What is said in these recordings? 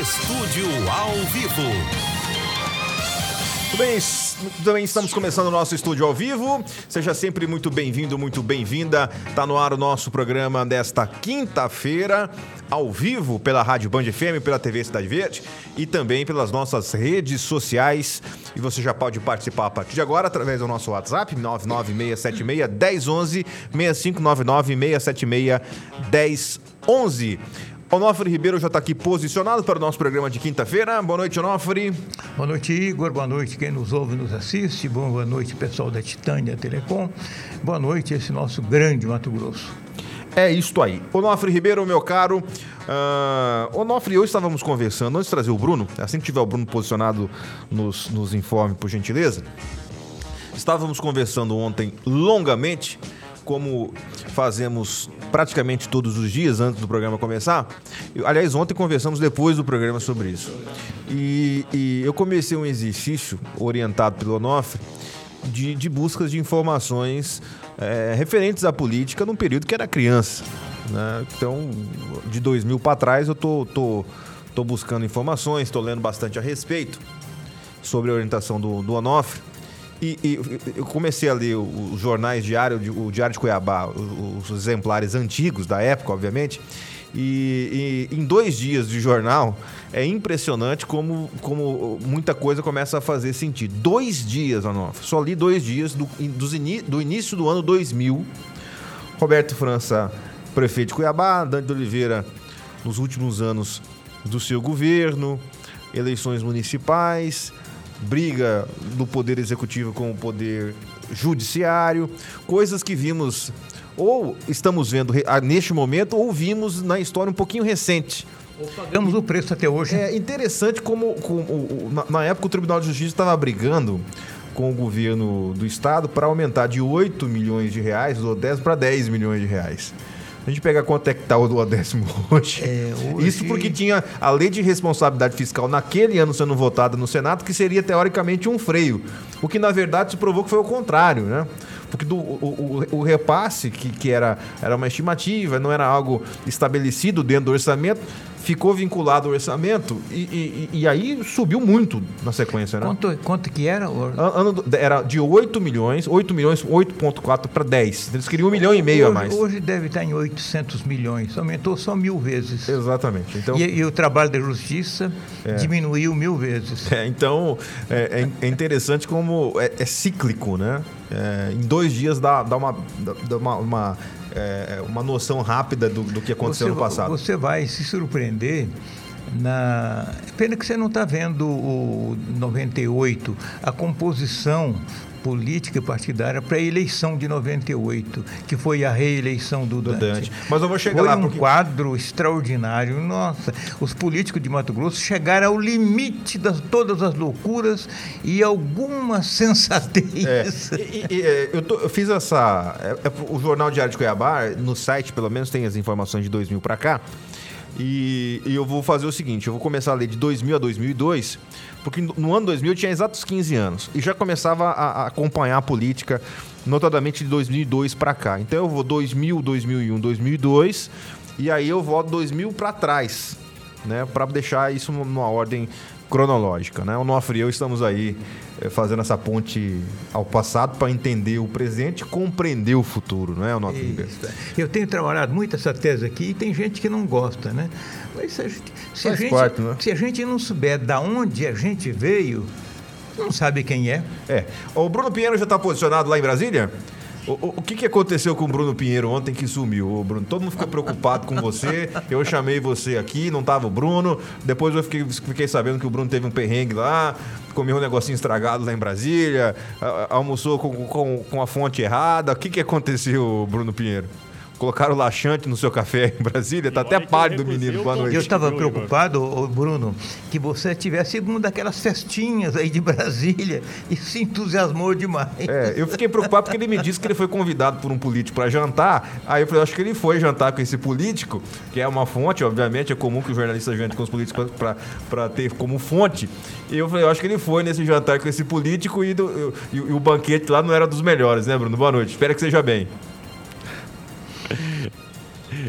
Estúdio ao vivo. Muito bem, também estamos começando o nosso estúdio ao vivo. Seja sempre muito bem-vindo, muito bem-vinda. Está no ar o nosso programa desta quinta-feira, ao vivo pela Rádio Band FM, pela TV Cidade Verde e também pelas nossas redes sociais. E você já pode participar a partir de agora através do nosso WhatsApp 99676 1011 6599 676 1011. Onofre Ribeiro já está aqui posicionado para o nosso programa de quinta-feira. Boa noite, Onofre. Boa noite, Igor. Boa noite quem nos ouve e nos assiste. Boa noite, pessoal da Titânia Telecom. Boa noite, esse nosso grande Mato Grosso. É isto aí. Onofre Ribeiro, meu caro. Uh, Onofre, hoje estávamos conversando, antes de trazer o Bruno, assim que tiver o Bruno posicionado, nos, nos informe, por gentileza. Estávamos conversando ontem longamente como fazemos praticamente todos os dias antes do programa começar. Eu, aliás, ontem conversamos depois do programa sobre isso. E, e eu comecei um exercício orientado pelo Onofre de, de buscas de informações é, referentes à política num período que era criança. Né? Então, de 2000 para trás, eu tô, tô, tô buscando informações, estou lendo bastante a respeito sobre a orientação do, do Onofre. E, e, eu comecei a ler os jornais diário, o Diário de Cuiabá, os, exemplares antigos da época, obviamente. E, e, em dois dias de jornal é impressionante como, como muita coisa começa a fazer sentido. Dois dias, Anof, só li dois dias do, do início do ano 2000. Roberto França, prefeito de Cuiabá, Dante de Oliveira, nos últimos anos do seu governo, eleições municipais, briga do poder executivo com o poder judiciário, coisas que vimos ou estamos vendo neste momento ou vimos na história um pouquinho recente. Ou pagamos o preço até hoje. É interessante como, como na, na época o Tribunal de Justiça estava brigando com o governo do estado para aumentar de 8 milhões de reais do 10 para 10 milhões de reais. A gente pega quanto é que está o duodécimo hoje. É, hoje. Isso porque tinha a lei de responsabilidade fiscal naquele ano sendo votada no Senado, que seria teoricamente um freio. O que na verdade se provou que foi o contrário, né? Porque do, o, o, o repasse, que, que era, era uma estimativa, não era algo estabelecido dentro do orçamento, ficou vinculado ao orçamento e, e, e, aí subiu muito na sequência, né? Quanto, quanto que era? Ano, era de 8 milhões, 8 milhões, 8,4 para 10. Eles queriam um milhão e meio hoje, a mais. Hoje deve estar em 800 milhões, aumentou só mil vezes. Exatamente. Então, e, e o trabalho da justiça é. diminuiu mil vezes. É, então, é, é, interessante como é, é cíclico, né? É, em dois dias dá, dá, uma, dá uma, uma é, uma noção rápida do, do que aconteceu você, no passado. Você vai se surpreender na pena que você não está vendo o 98 a composição política e partidária para a eleição de 98, que foi a reeleição do, do Dante. Dante. Mas eu vou chegar foi lá. um porque... quadro extraordinário. Nossa, os políticos de Mato Grosso chegaram ao limite de todas as loucuras e alguma sensatez. É, e, e, é, eu, tô, eu, fiz essa. É, é, o Jornal Diário de Cuiabá, no site pelo menos, tem as informações de 2000 para cá. E, e, eu vou fazer o seguinte: eu vou começar a ler de 2000 a 2002, porque no ano 2000 eu tinha exatos 15 anos e já começava a, acompanhar a política, notadamente de 2002 para cá. Então eu vou 2000, 2001, 2002 e aí eu volto 2000 para trás, né, para deixar isso numa ordem cronológica, né? O Nofre e eu estamos aí é, fazendo essa ponte ao passado para entender o presente e compreender o futuro, não é, Nofre? Eu tenho trabalhado muito essa tese aqui e tem gente que não gosta, né? Mas se a gente, se a gente, parte, né? se a gente não souber da onde a gente veio, não sabe quem é. É. O Bruno Pinheiro já está posicionado lá em Brasília? O, o, que, que aconteceu com o Bruno Pinheiro ontem que sumiu? O Bruno, todo mundo ficou preocupado com você. Eu chamei você aqui, não tava o Bruno. Depois eu fiquei, fiquei sabendo que o Bruno teve um perrengue lá, comeu um negocinho estragado lá em Brasília, almoçou com, com, com a fonte errada. O que, que aconteceu, Bruno Pinheiro? Colocaram laxante no seu café em Brasília, tá até pálido menino. Boa noite. Eu estava preocupado, Bruno, que você tivesse uma daquelas festinhas aí de Brasília e se entusiasmou demais. É, eu fiquei preocupado porque ele me disse que ele foi convidado por um político para jantar. Aí eu falei, acho que ele foi jantar com esse político, que é uma fonte, obviamente, é comum que o jornalista jante com os políticos para ter como fonte. E eu falei, eu acho que ele foi nesse jantar com esse político e, do, e, e o banquete lá não era dos melhores, né, Bruno? Boa noite. Espero que seja bem.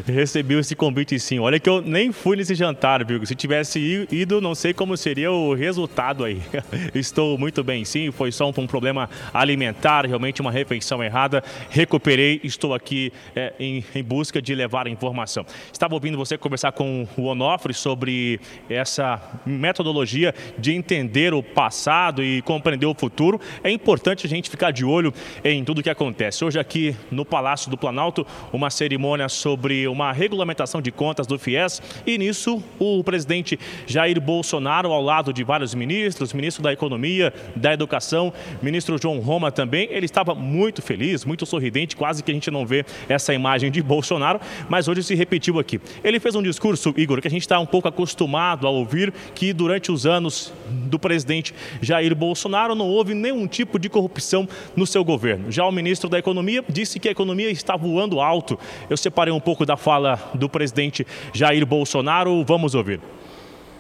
Recebi esse convite sim. Olha que eu nem fui nesse jantar, viu? Se tivesse ido, não sei como seria o resultado aí. Estou muito bem sim, foi só um, problema alimentar, realmente uma refeição errada. Recuperei, estou aqui é, em, em, busca de levar a informação. Estava ouvindo você conversar com o Onofre sobre essa metodologia de entender o passado e compreender o futuro. É importante a gente ficar de olho em tudo o que acontece. Hoje aqui no Palácio do Planalto, uma cerimônia sobre uma regulamentação de contas do FIES e nisso o presidente Jair Bolsonaro ao lado de vários ministros, ministro da Economia, da Educação, ministro João Roma também, ele estava muito feliz, muito sorridente, quase que a gente não vê essa imagem de Bolsonaro, mas hoje se repetiu aqui. Ele fez um discurso, Igor, que a gente está um pouco acostumado a ouvir, que durante os anos do presidente Jair Bolsonaro não houve nenhum tipo de corrupção no seu governo. Já o ministro da Economia disse que a economia está voando alto. Eu separei um pouco da fala do presidente Jair Bolsonaro, vamos ouvir.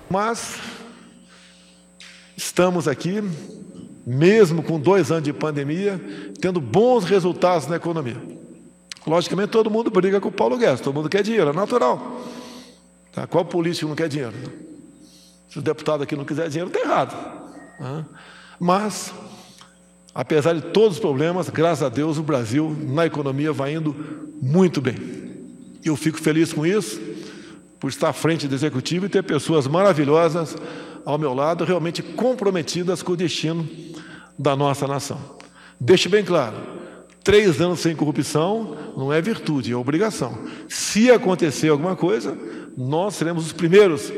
Mas estamos aqui, mesmo com dois anos de pandemia, tendo bons resultados na economia. Logicamente, todo mundo briga com o Paulo Guedes, todo mundo quer dinheiro, é natural. Tá? Qual político não quer dinheiro? Se o deputado aqui não quiser dinheiro, está errado. Mas, apesar de todos os problemas, graças a Deus, o Brasil, na economia, vai indo muito bem. Eu fico feliz com isso, por estar à frente do executivo e ter pessoas maravilhosas ao meu lado, realmente comprometidas com o destino da nossa nação. Deixe bem claro: três anos sem corrupção não é virtude, é obrigação. Se acontecer alguma coisa, nós seremos os primeiros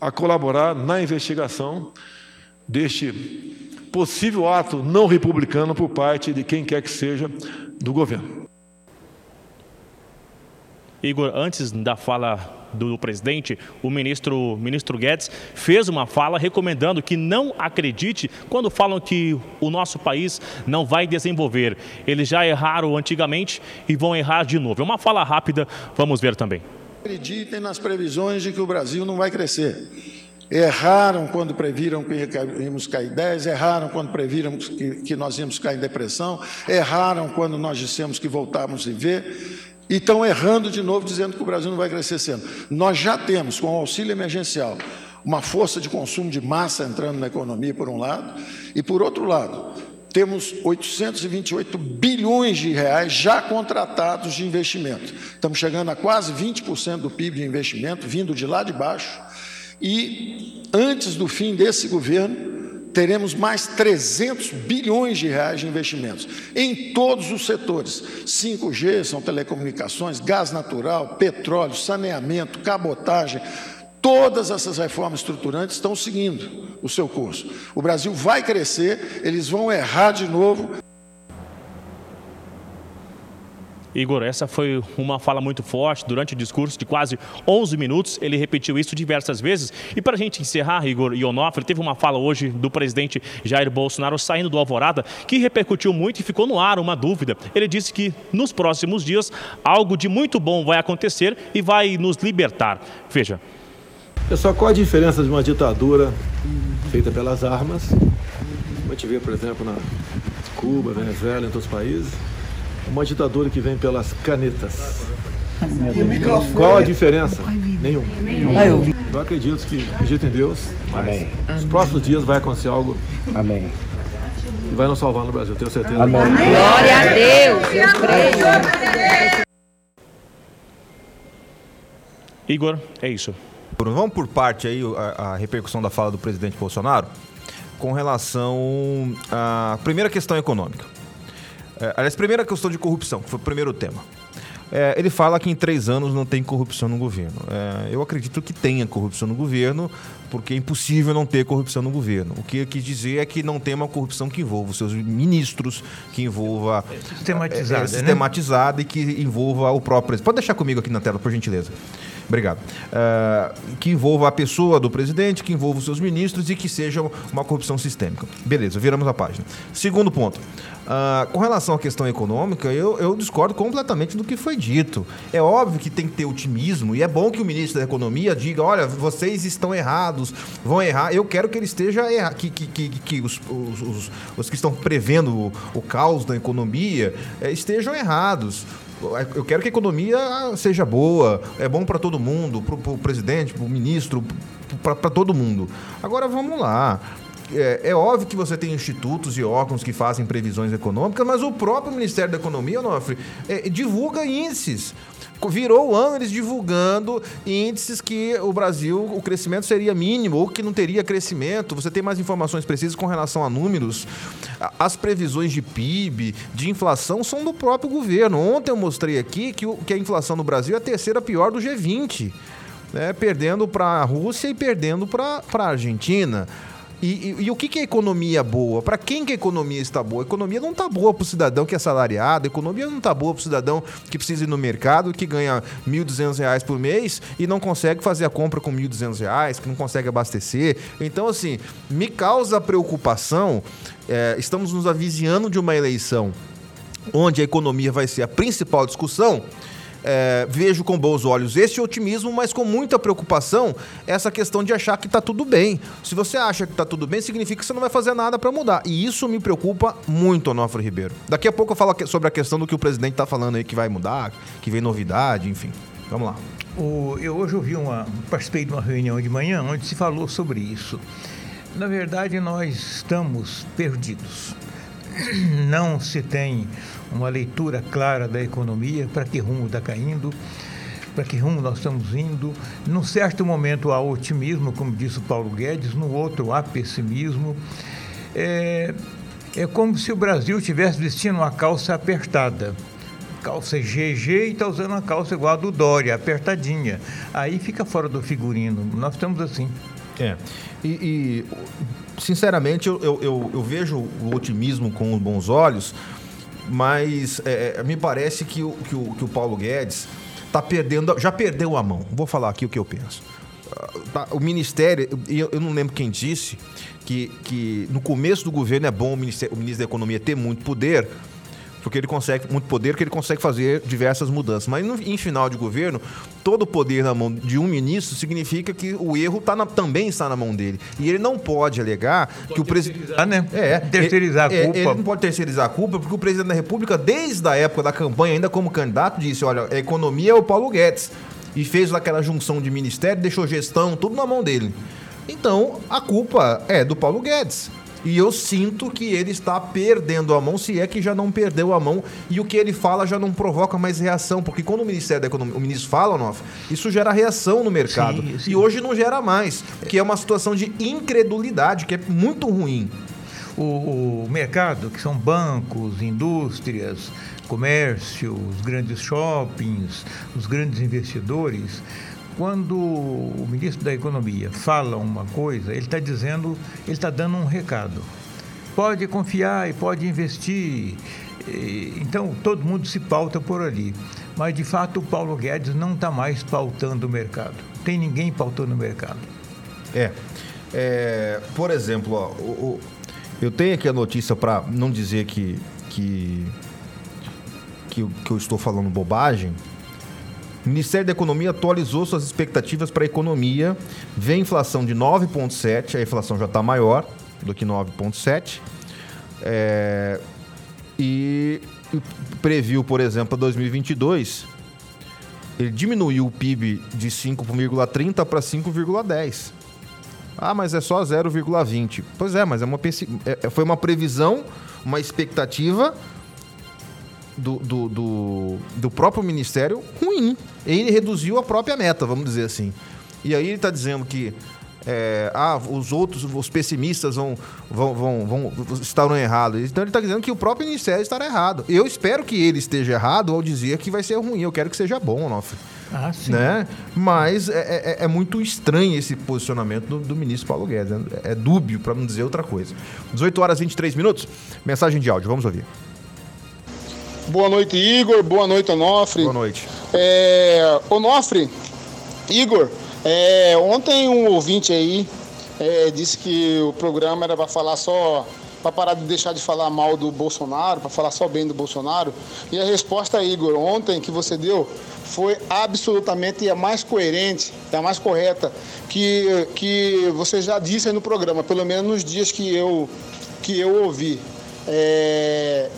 a colaborar na investigação deste possível ato não republicano por parte de quem quer que seja do governo. Igor, antes da fala do presidente, o ministro, ministro Guedes fez uma fala recomendando que não acredite quando falam que o nosso país não vai desenvolver. Eles já erraram antigamente e vão errar de novo. É uma fala rápida, vamos ver também. Acreditem nas previsões de que o Brasil não vai crescer. Erraram quando previram que íamos cair 10, erraram quando previram que, que nós íamos cair em depressão, erraram quando nós dissemos que voltávamos a ver e estão errando de novo, dizendo que o Brasil não vai crescer sendo. Nós já temos, com o auxílio emergencial, uma força de consumo de massa entrando na economia, por um lado, e por outro lado, temos 828 bilhões de reais já contratados de investimento. Estamos chegando a quase 20% do PIB de investimento, vindo de lá de baixo, e antes do fim desse governo, teremos mais 300 bilhões de reais de investimentos em todos os setores. 5G são telecomunicações, gás natural, petróleo, saneamento, cabotagem. Todas essas reformas estruturantes estão seguindo o seu curso. O Brasil vai crescer, eles vão errar de novo. Igor, essa foi uma fala muito forte durante o discurso de quase 11 minutos. Ele repetiu isso diversas vezes. E para a gente encerrar, Igor e Onofre, teve uma fala hoje do presidente Jair Bolsonaro saindo do Alvorada que repercutiu muito e ficou no ar uma dúvida. Ele disse que nos próximos dias algo de muito bom vai acontecer e vai nos libertar. Veja. Pessoal, qual a diferença de uma ditadura feita pelas armas, como a gente vê, por exemplo, na Cuba, Venezuela, em outros países, uma ditadura que vem pelas canetas. Qual a diferença? Nenhum. Eu acredito que acredito em Deus. Amém. Nos próximos dias vai acontecer algo. Amém. E vai nos salvar no Brasil, tenho certeza. Amém. Glória a Deus, eu creio. Igor, é isso. Vamos por parte aí a, a repercussão da fala do presidente Bolsonaro com relação à primeira questão econômica. É, aliás, primeira questão de corrupção, que foi o primeiro tema. É, ele fala que em três anos não tem corrupção no governo. É, eu acredito que tenha corrupção no governo, porque é impossível não ter corrupção no governo. O que eu quis dizer é que não tem uma corrupção que envolva os seus ministros, que envolva. Sistematizada. É, é, sistematizada né? e que envolva o próprio. Pode deixar comigo aqui na tela, por gentileza. Obrigado. Uh, que envolva a pessoa do presidente, que envolva os seus ministros e que seja uma corrupção sistêmica. Beleza, viramos a página. Segundo ponto. Uh, com relação à questão econômica, eu, eu, discordo completamente do que foi dito. É óbvio que tem que ter otimismo e é bom que o ministro da Economia diga: olha, vocês estão errados, vão errar. Eu quero que ele esteja errado, que, que, que, que os, os, os, os, que estão prevendo o, o caos da economia eh, estejam errados Eu quero que a economia seja boa, é bom para todo mundo, para o presidente, para o ministro, para todo mundo. Agora vamos lá. É, é, óbvio que você tem institutos e órgãos que fazem previsões econômicas, mas o próprio Ministério da Economia, Onofre, é, divulga índices virou o ano eles divulgando índices que o Brasil, o crescimento seria mínimo ou que não teria crescimento. Você tem mais informações precisas com relação a números. As previsões de PIB, de inflação, são do próprio governo. Ontem eu mostrei aqui que, o, que a inflação no Brasil é a terceira pior do G20. Né, perdendo para a Rússia e perdendo para a Argentina. E, e, e, o que, que é economia boa? Para quem que a economia está boa? A economia não está boa para o cidadão que é salariado, a economia não está boa para o cidadão que precisa ir no mercado, que ganha R$ 1.200 por mês e não consegue fazer a compra com R$ 1.200, que não consegue abastecer. Então, assim, me causa preocupação. É, estamos nos avizinhando de uma eleição onde a economia vai ser a principal discussão é, vejo com bons olhos esse otimismo, mas com muita preocupação essa questão de achar que está tudo bem. Se você acha que está tudo bem, significa que você não vai fazer nada para mudar. E isso me preocupa muito, Onofre Ribeiro. Daqui a pouco eu falo sobre a questão do que o presidente está falando aí, que vai mudar, que vem novidade, enfim. Vamos lá. O, eu hoje ouvi uma. participei de uma reunião de manhã onde se falou sobre isso. Na verdade, nós estamos perdidos. Não se tem uma leitura clara da economia, para que rumo está caindo, para que rumo nós estamos indo. Num certo momento há otimismo, como disse o Paulo Guedes, no outro há pessimismo. É, é como se o Brasil estivesse vestindo uma calça apertada. Calça GG e está usando uma calça igual a do Dória, apertadinha. Aí fica fora do figurino. Nós estamos assim. É. E, e sinceramente, eu, eu, eu, vejo o otimismo com bons olhos, mas é, é, me parece que o, que o, que o Paulo Guedes está perdendo, já perdeu a mão. Vou falar aqui o que eu penso. Ah, tá, o Ministério, eu, eu não lembro quem disse, que, que no começo do governo é bom o, o ministro da Economia ter muito poder, porque ele consegue muito poder, que ele consegue fazer diversas mudanças. Mas no, em final de governo, todo o poder na mão de um ministro significa que o erro tá na, também está na mão dele. E ele não pode alegar pode que o presidente. Né? É, terceirizar ele, a culpa. ele não pode terceirizar a culpa, porque o presidente da República, desde a época da campanha, ainda como candidato, disse: olha, a economia é o Paulo Guedes. E fez aquela junção de ministério, deixou gestão, tudo na mão dele. Então, a culpa é do Paulo Guedes. E eu sinto que ele está perdendo a mão, se é que já não perdeu a mão, e o que ele fala já não provoca mais reação, porque quando o Ministério da Economia, o ministro fala, Nof, isso gera reação no mercado. Sim, sim. E hoje não gera mais, que é uma situação de incredulidade, que é muito ruim. O, o mercado, que são bancos, indústrias, comércio, os grandes shoppings, os grandes investidores, quando o ministro da Economia fala uma coisa, ele está dizendo, ele está dando um recado. Pode confiar e pode investir. Então, todo mundo se pauta por ali. Mas, de fato, o Paulo Guedes não está mais pautando o mercado. Tem ninguém pautando o mercado. É. é por exemplo, ó, o, o, eu tenho aqui a notícia para não dizer que, que, que, que eu estou falando bobagem, o Ministério da Economia atualizou suas expectativas para a economia. Vem inflação de 9,7, a inflação já está maior do que 9,7. É, e, previu, por exemplo, para 2022, ele diminuiu o PIB de 5,30 para 5,10. Ah, mas é só 0,20. Pois é, mas é uma, é, foi uma previsão, uma expectativa do, do, do, do próprio ministério ruim. Ele reduziu a própria meta, vamos dizer assim. E aí ele está dizendo que é, ah, os outros, os pessimistas vão, vão, vão, vão estarão errados. Então ele está dizendo que o próprio Ministério estará errado. Eu espero que ele esteja errado ao dizer que vai ser ruim. Eu quero que seja bom, Onofre. Ah, sim. Né? Mas é, é, é, muito estranho esse posicionamento do, do ministro Paulo Guedes. Né? É dúbio, para não dizer outra coisa. 18 horas e 23 minutos. Mensagem de áudio, vamos ouvir. Boa noite, Igor. Boa noite, Onofre. Boa noite. É, Onofre, Igor, é, ontem um ouvinte aí é, disse que o programa era para falar só para parar de deixar de falar mal do Bolsonaro, para falar só bem do Bolsonaro. E a resposta, Igor, ontem que você deu foi absolutamente a mais coerente, a mais correta que, que você já disse aí no programa, pelo menos nos dias que eu, que eu ouvi. É,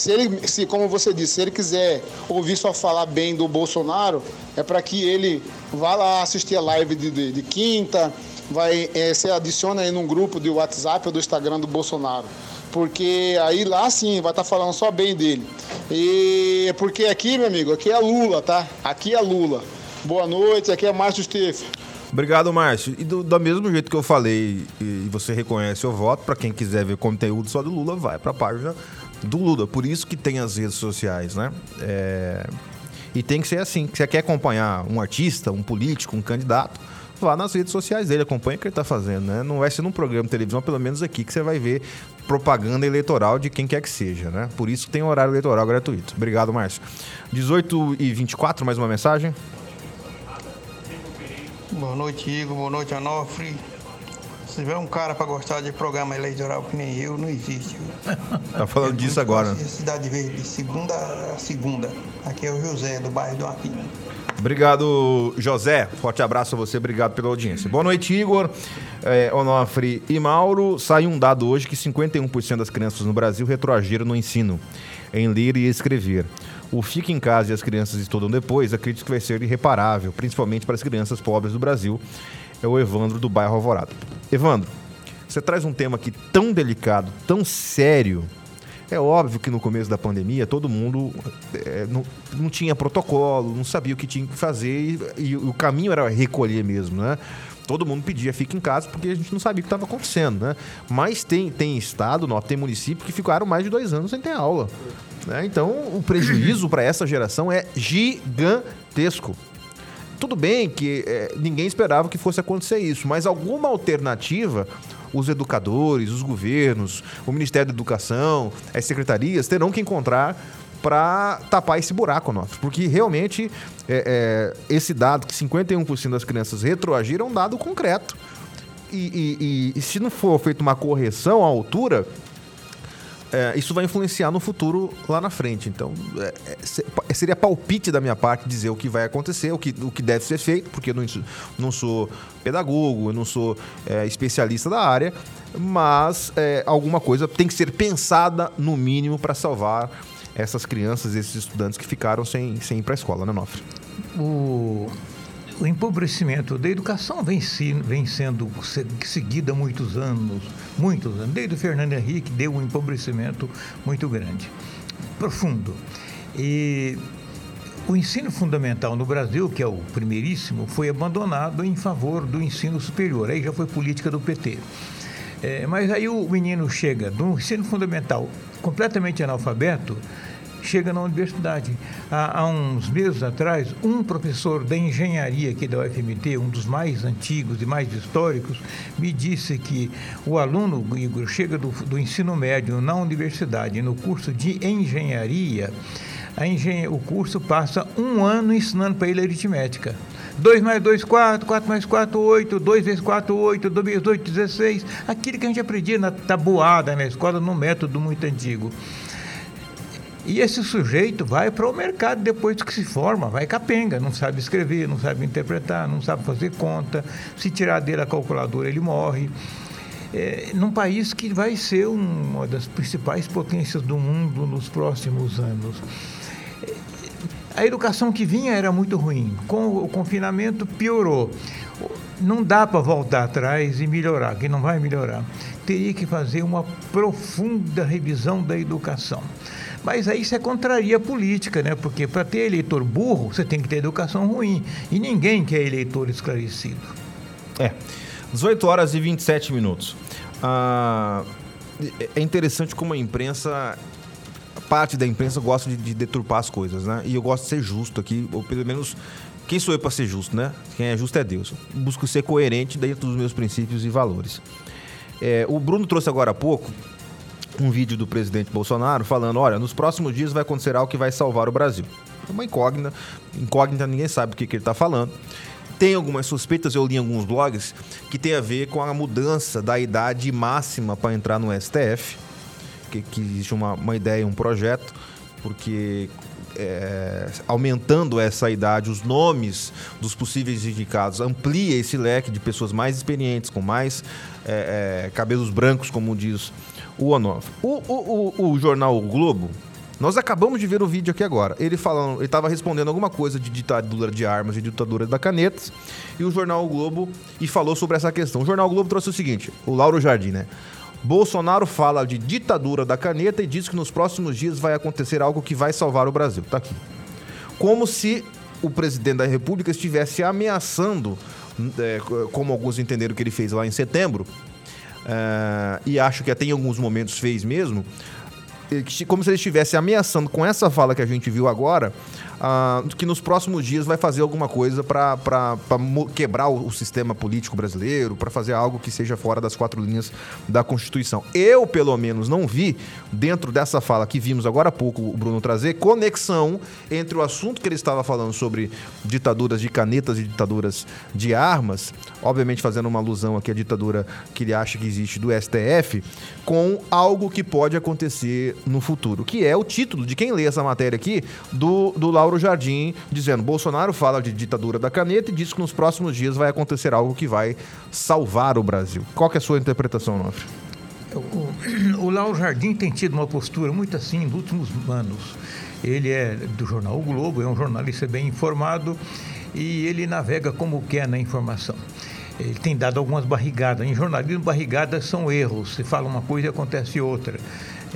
Se ele, se, como você disse, se ele quiser ouvir só falar bem do Bolsonaro, é para que ele vá lá assistir a live de, de, de quinta, vai, é, se adiciona aí num grupo de WhatsApp ou do Instagram do Bolsonaro. Porque aí lá sim vai estar tá falando só bem dele. E porque aqui, meu amigo, aqui é Lula, tá? Aqui é Lula. Boa noite, aqui é Márcio Steff. Obrigado, Márcio. E do, do mesmo jeito que eu falei e você reconhece o voto, para quem quiser ver conteúdo só do Lula, vai para a página do Lula. Por isso que tem as redes sociais, né? É... E tem que ser assim. Você quer acompanhar um artista, um político, um candidato, vá nas redes sociais dele, acompanha o que ele está fazendo, né? Não vai ser num programa de televisão, pelo menos aqui, que você vai ver propaganda eleitoral de quem quer que seja, né? Por isso tem horário eleitoral gratuito. Obrigado, Márcio. 18 e 24, mais uma mensagem. Boa noite, Igor. Boa noite, Anofre. Tiver um cara para gostar de programa eleitoral que nem eu, não existe. Tá falando disso agora. Cidade Verde, segunda a segunda. Aqui é o José, do bairro do Arpim. Obrigado, José. Forte abraço a você, obrigado pela audiência. Boa noite, Igor, é, Onofre e Mauro. Saiu um dado hoje que 51% das crianças no Brasil retroagiram no ensino em ler e escrever. O Fica em Casa e as crianças estudam depois, acredito que vai ser irreparável, principalmente para as crianças pobres do Brasil. É o Evandro do bairro Alvorada. Evandro, você traz um tema aqui tão delicado, tão sério. É óbvio que no começo da pandemia todo mundo é, não, não, tinha protocolo, não sabia o que tinha que fazer e, e o caminho era recolher mesmo, né? todo mundo pedia fica em casa porque a gente não sabia o que estava acontecendo, né? Mas tem, tem estado, não, tem município que ficaram mais de dois anos sem ter aula. Né? Então o prejuízo para essa geração é gigantesco. Tudo bem que é, ninguém esperava que fosse acontecer isso, mas alguma alternativa os educadores, os governos, o Ministério da Educação, as secretarias terão que encontrar para tapar esse buraco nosso. Porque realmente é, é, esse dado que 51% das crianças retroagiram é um dado concreto. E, e, e, e, se não for feita uma correção à altura, é, isso vai influenciar no futuro lá na frente. Então, é, é seria palpite da minha parte dizer o que vai acontecer, o que, o que deve ser feito, porque eu não, não sou pedagogo, eu não sou é, especialista da área, mas é, alguma coisa tem que ser pensada, no mínimo, para salvar essas crianças, esses estudantes que ficaram sem, sem ir para a escola, né, Nofre? O, o empobrecimento da educação vem, vem sendo seguido há muitos anos, muitos anos. Desde o Fernando Henrique deu um empobrecimento muito grande, profundo. E o ensino fundamental no Brasil, que é o primeiríssimo, foi abandonado em favor do ensino superior. Aí já foi política do PT. É, mas aí o menino chega do ensino fundamental completamente analfabeto, chega na universidade. Há, há, uns meses atrás, um professor da engenharia aqui da UFMT, um dos mais antigos e mais históricos, me disse que o aluno, Igor, chega do, do ensino médio na universidade, no curso de engenharia, engen o curso passa um ano ensinando para ele aritmética. 2 mais 2, 4, 4 mais 4, 8, 2 vezes 4, 8, 2 vezes 8, 16. Aquilo que a gente aprendia na tabuada na escola, num método muito antigo. E esse sujeito vai para o mercado depois que se forma, vai capenga, não sabe escrever, não sabe interpretar, não sabe fazer conta. Se tirar dele a calculadora, ele morre. É, num país que vai ser uma das principais potências do mundo nos próximos anos. A educação que vinha era muito ruim. Com o confinamento piorou. Não dá para voltar atrás e melhorar, que não vai melhorar. Teria que fazer uma profunda revisão da educação. Mas aí você contraria a política, né? Porque para ter eleitor burro, você tem que ter educação ruim. E ninguém quer eleitor esclarecido. É. 18 horas e 27 minutos. Ah, é interessante como a imprensa parte da imprensa gosta de, de, deturpar as coisas, né? E eu gosto de ser justo aqui, ou pelo menos quem sou eu para ser justo, né? Quem é justo é Deus. busco ser coerente dentro dos meus princípios e valores. É, o Bruno trouxe agora há pouco um vídeo do presidente Bolsonaro falando: olha, nos próximos dias vai acontecer algo que vai salvar o Brasil. É uma incógnita, incógnita, ninguém sabe o que, que ele está falando. Tem algumas suspeitas, eu li em alguns blogs, que tem a ver com a mudança da idade máxima para entrar no STF que, que existe uma, uma ideia, um projeto, porque é, aumentando essa idade, os nomes dos possíveis indicados amplia esse leque de pessoas mais experientes, com mais é, é, cabelos brancos, como diz o Onofre. O, o, o, o, jornal o Globo Nós acabamos de ver o vídeo aqui agora. Ele falando, ele estava respondendo alguma coisa de ditadura de armas e ditadura da canetas. E o jornal o Globo e falou sobre essa questão. O jornal o Globo trouxe o seguinte: o Lauro Jardim, né? Bolsonaro fala de ditadura da caneta e diz que nos próximos dias vai acontecer algo que vai salvar o Brasil. Tá aqui. Como se o presidente da República estivesse ameaçando, é, como alguns entenderam que ele fez lá em setembro, é, e acho que até em alguns momentos fez mesmo, como se ele estivesse ameaçando com essa fala que a gente viu agora, uh, que nos próximos dias vai fazer alguma coisa para quebrar o, o, sistema político brasileiro, para fazer algo que seja fora das quatro linhas da Constituição. Eu, pelo menos, não vi, dentro dessa fala que vimos agora há pouco o Bruno trazer, conexão entre o assunto que ele estava falando sobre ditaduras de canetas e ditaduras de armas, obviamente fazendo uma alusão aqui à ditadura que ele acha que existe do STF, com algo que pode acontecer no futuro, que é o título de quem lê essa matéria aqui do, do Lauro Jardim, dizendo: Bolsonaro fala de ditadura da caneta e diz que nos próximos dias vai acontecer algo que vai salvar o Brasil. Qual é a sua interpretação, Nofre? O, o Lauro Jardim tem tido uma postura muito assim nos últimos anos. Ele é do jornal o Globo, é um jornalista bem informado e ele navega como quer na informação. Ele tem dado algumas barrigadas. Em jornalismo, barrigadas são erros. Se fala uma coisa e acontece outra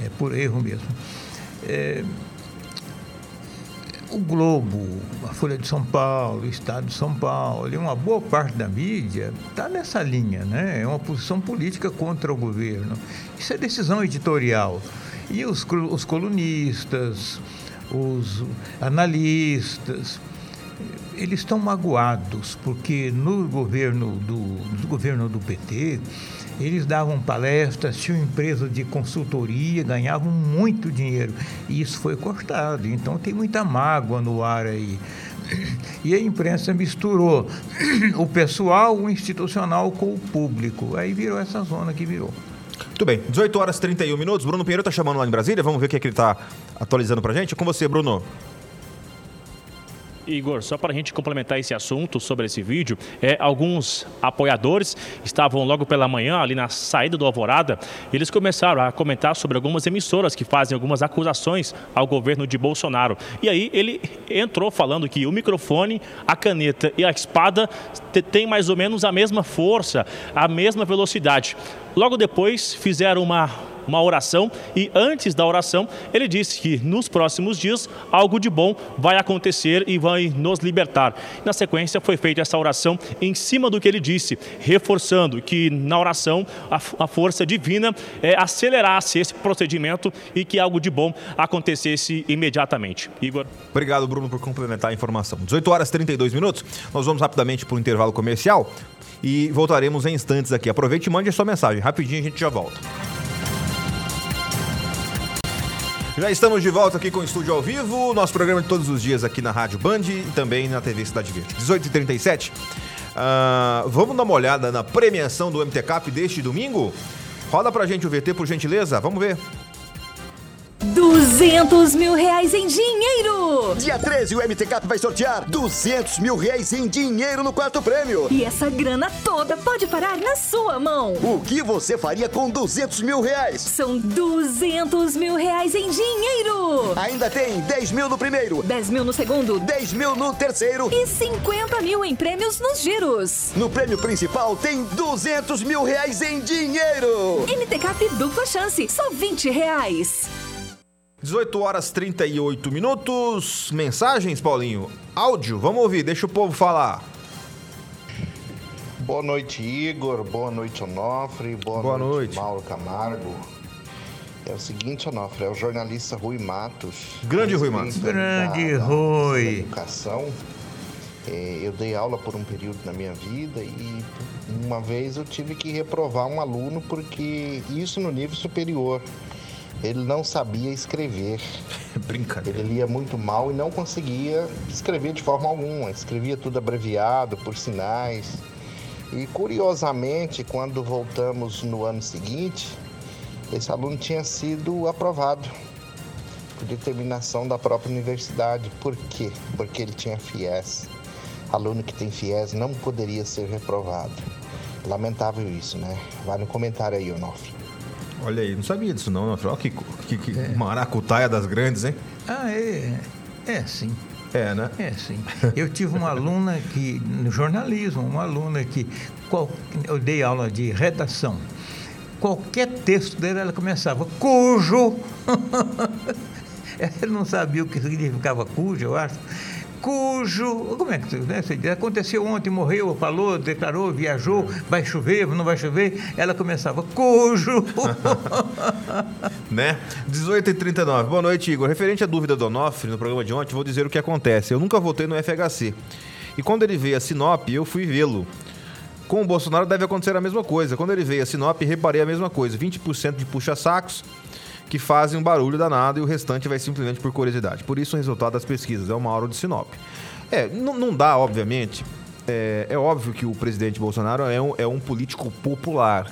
é, por erro mesmo. É, o Globo, a Folha de São Paulo, o Estado de São Paulo e uma boa parte da mídia está nessa linha, né? É uma posição política contra o governo. Isso é decisão editorial. E os, os colunistas, os analistas, eles estão magoados porque no governo do, no governo do PT eles davam palestras, tinham empresa de consultoria, ganhavam muito dinheiro. E isso foi cortado. Então tem muita mágoa no ar aí. E a imprensa misturou o pessoal, o institucional com o público. Aí virou essa zona que virou. Muito bem, 18 horas e 31 minutos. Bruno Pinheiro está chamando lá em Brasília. Vamos ver o que, é que ele está atualizando para gente. É com você, Bruno. Igor, só para a gente complementar esse assunto sobre esse vídeo, é, alguns apoiadores estavam logo pela manhã, ali na saída do Alvorada, eles começaram a comentar sobre algumas emissoras que fazem algumas acusações ao governo de Bolsonaro. E aí ele entrou falando que o microfone, a caneta e a espada têm mais ou menos a mesma força, a mesma velocidade. Logo depois fizeram uma uma oração e antes da oração ele disse que nos próximos dias algo de bom vai acontecer e vai nos libertar. Na sequência foi feita essa oração em cima do que ele disse, reforçando que na oração a, a força divina é, acelerasse esse procedimento e que algo de bom acontecesse imediatamente. Igor. Obrigado, Bruno, por complementar a informação. 18 horas e 32 minutos. Nós vamos rapidamente para o intervalo comercial e voltaremos em instantes aqui. Aproveite e mande a sua mensagem. Rapidinho a gente já volta. Já estamos de volta aqui com o Estúdio ao Vivo, nosso programa de todos os dias aqui na Rádio Band e também na TV Cidade Verde. 18h37. Uh, vamos dar uma olhada na premiação do MTCAP deste domingo? Roda pra gente o VT, por gentileza. Vamos ver. 200 mil reais em dinheiro! Dia 13, o MTCap vai sortear 200 mil reais em dinheiro no quarto prêmio. E essa grana toda pode parar na sua mão. O que você faria com 200 mil reais? São 200 mil reais em dinheiro! Ainda tem 10 mil no primeiro, 10 mil no segundo, 10 mil no terceiro e 50 mil em prêmios nos giros. No prêmio principal tem 200 mil reais em dinheiro. MTCap dupla chance, só 20 reais. 18 horas 38 minutos. Mensagens, Paulinho? Áudio, vamos ouvir, deixa o povo falar. Boa noite, Igor. Boa noite, Onofre. Boa, Boa noite, noite, Mauro Camargo. É o seguinte, Onofre, é o jornalista Rui Matos. Grande Rui Matos. Grande da, Rui. Da educação. É, eu dei aula por um período na minha vida e uma vez eu tive que reprovar um aluno porque isso no nível superior. Ele não sabia escrever. Brincadeira. Ele lia muito mal e não conseguia escrever de forma alguma. Escrevia tudo abreviado, por sinais. E curiosamente, quando voltamos no ano seguinte, esse aluno tinha sido aprovado por determinação da própria universidade. Por quê? Porque ele tinha FIES. Aluno que tem FIES não poderia ser reprovado. Lamentável isso, né? Vai no comentário aí, Onofre. Olha aí, não sabia disso não. Olha que, que, que maracutaia das grandes, hein? Ah, é. É sim. É, né? É, sim. Eu tive uma aluna que, no jornalismo, uma aluna que qual- eu dei aula de redação. Qualquer texto dela, ela começava, cujo. Ela não sabia o que significava cujo, eu acho. Cujo. Como é que né, aconteceu ontem, morreu, falou, declarou, viajou, vai chover, não vai chover? Ela começava, cujo. Né? 18 e 39 Boa noite, Igor. Referente à dúvida do Onofre no programa de ontem, vou dizer o que acontece. Eu nunca votei no FHC. E quando ele veio a Sinop, eu fui vê-lo. Com o Bolsonaro deve acontecer a mesma coisa. Quando ele veio a Sinop, reparei a mesma coisa. 20% de puxa-sacos que fazem um barulho danado e o restante vai simplesmente por curiosidade. Por isso o resultado das pesquisas é o Mauro de Sinop. É, não, dá, obviamente. É, é óbvio que o presidente Bolsonaro é um, é um político popular.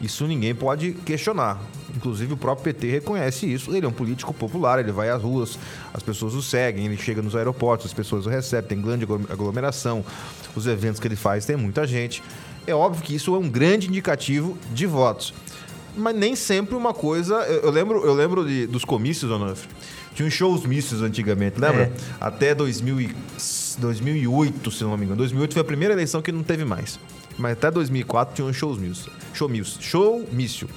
Isso ninguém pode questionar. Inclusive o próprio PT reconhece isso. Ele é um político popular, ele vai às ruas, as pessoas o seguem, ele chega nos aeroportos, as pessoas o recebem, tem grande aglo- aglomeração, os eventos que ele faz tem muita gente. É óbvio que isso é um grande indicativo de votos. Mas nem sempre uma coisa. Eu, eu lembro, eu lembro de- dos comícios, Onofre. Tinha uns shows mistos antigamente, lembra? É. Até 2000 e- 2008, se não me engano. 2008 foi a primeira eleição que não teve mais. Mas até 2004 tinha uns shows mistos. Show mistos. Show mício.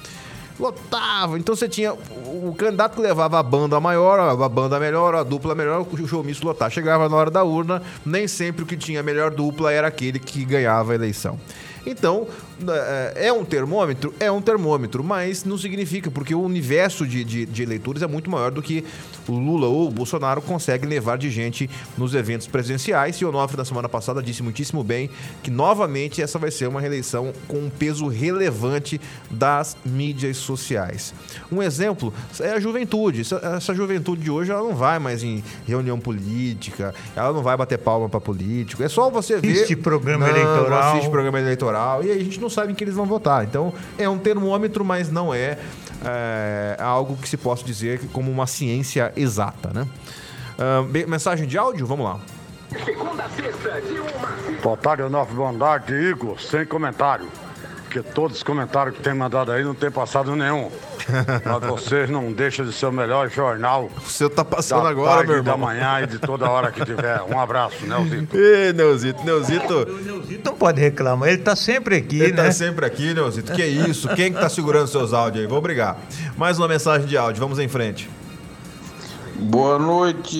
Lotava. Então você tinha o, o candidato que levava a banda maior, a banda melhor, a dupla melhor, o show misto lotava. Chegava na hora da urna, nem sempre o que tinha a melhor dupla era aquele que ganhava a eleição. Então, é é um termômetro? É um termômetro, mas não significa, porque o universo de, de, de eleitores é muito maior do que o Lula ou o Bolsonaro conseguem levar de gente nos eventos presidenciais. E o Onofre, na semana passada, disse muitíssimo bem que, novamente, essa vai ser uma reeleição com um peso relevante das mídias sociais. Um exemplo é a juventude. Essa, essa juventude de hoje ela não vai mais em reunião política, ela não vai bater palma para político. É só você ver. Assiste programa Não, eleitoral. Não assiste programa eleitoral. E aí a gente não sabe em que eles vão votar. Então é um termômetro, mas não é, é, algo que se possa dizer como uma ciência exata, né? Bem, mensagem de áudio? Vamos lá. Boa tarde, Onofre Bondade, Igor, sem comentário. Porque todos os comentários que tem mandado aí não tem passado nenhum. Mas vocês não deixam de ser o melhor jornal. O seu tá passando da agora, tarde, meu irmão. da manhã e de toda hora que tiver. Um abraço, Nelzito. Ê, Neuzito, Neuzito. Não pode reclamar, ele está sempre aqui, Ele né? tá sempre aqui, Neuzito. Que isso? Quem que tá segurando seus áudios aí? Vou brigar. Mais uma mensagem de áudio, vamos em frente. Boa noite,